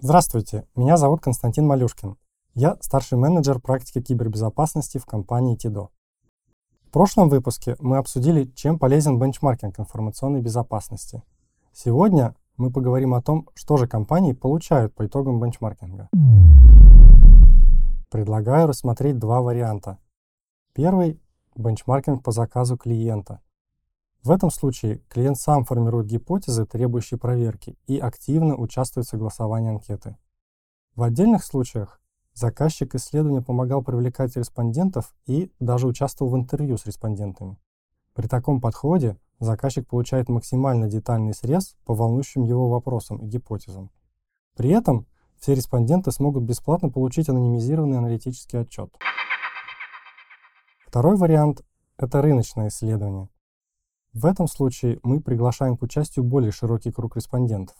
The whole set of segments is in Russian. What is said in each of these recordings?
Здравствуйте, меня зовут Константин Малюшкин. Я старший менеджер практики кибербезопасности в компании ТИДО. В прошлом выпуске мы обсудили, чем полезен бенчмаркинг информационной безопасности. Сегодня мы поговорим о том, что же компании получают по итогам бенчмаркинга. Предлагаю рассмотреть два варианта. Первый – бенчмаркинг по заказу клиента – в этом случае клиент сам формирует гипотезы, требующие проверки, и активно участвует в согласовании анкеты. В отдельных случаях заказчик исследования помогал привлекать респондентов и даже участвовал в интервью с респондентами. При таком подходе заказчик получает максимально детальный срез по волнующим его вопросам и гипотезам. При этом все респонденты смогут бесплатно получить анонимизированный аналитический отчет. Второй вариант – это рыночное исследование – в этом случае мы приглашаем к участию более широкий круг респондентов.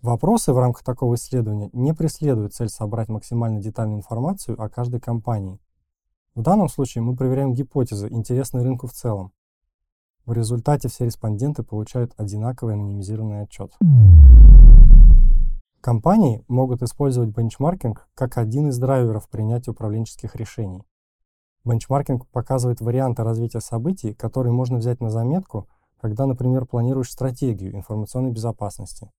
Вопросы в рамках такого исследования не преследуют цель собрать максимально детальную информацию о каждой компании. В данном случае мы проверяем гипотезы, интересные рынку в целом. В результате все респонденты получают одинаковый анонимизированный отчет. Компании могут использовать бенчмаркинг как один из драйверов принятия управленческих решений. Бенчмаркинг показывает варианты развития событий, которые можно взять на заметку, когда, например, планируешь стратегию информационной безопасности.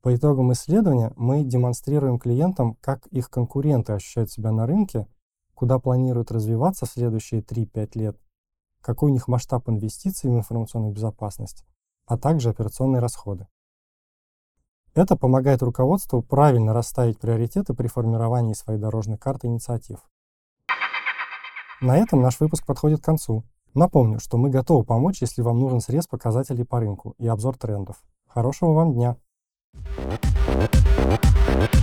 По итогам исследования мы демонстрируем клиентам, как их конкуренты ощущают себя на рынке, куда планируют развиваться в следующие 3-5 лет, какой у них масштаб инвестиций в информационную безопасность, а также операционные расходы. Это помогает руководству правильно расставить приоритеты при формировании своей дорожной карты инициатив. На этом наш выпуск подходит к концу. Напомню, что мы готовы помочь, если вам нужен срез показателей по рынку и обзор трендов. Хорошего вам дня! Thank you.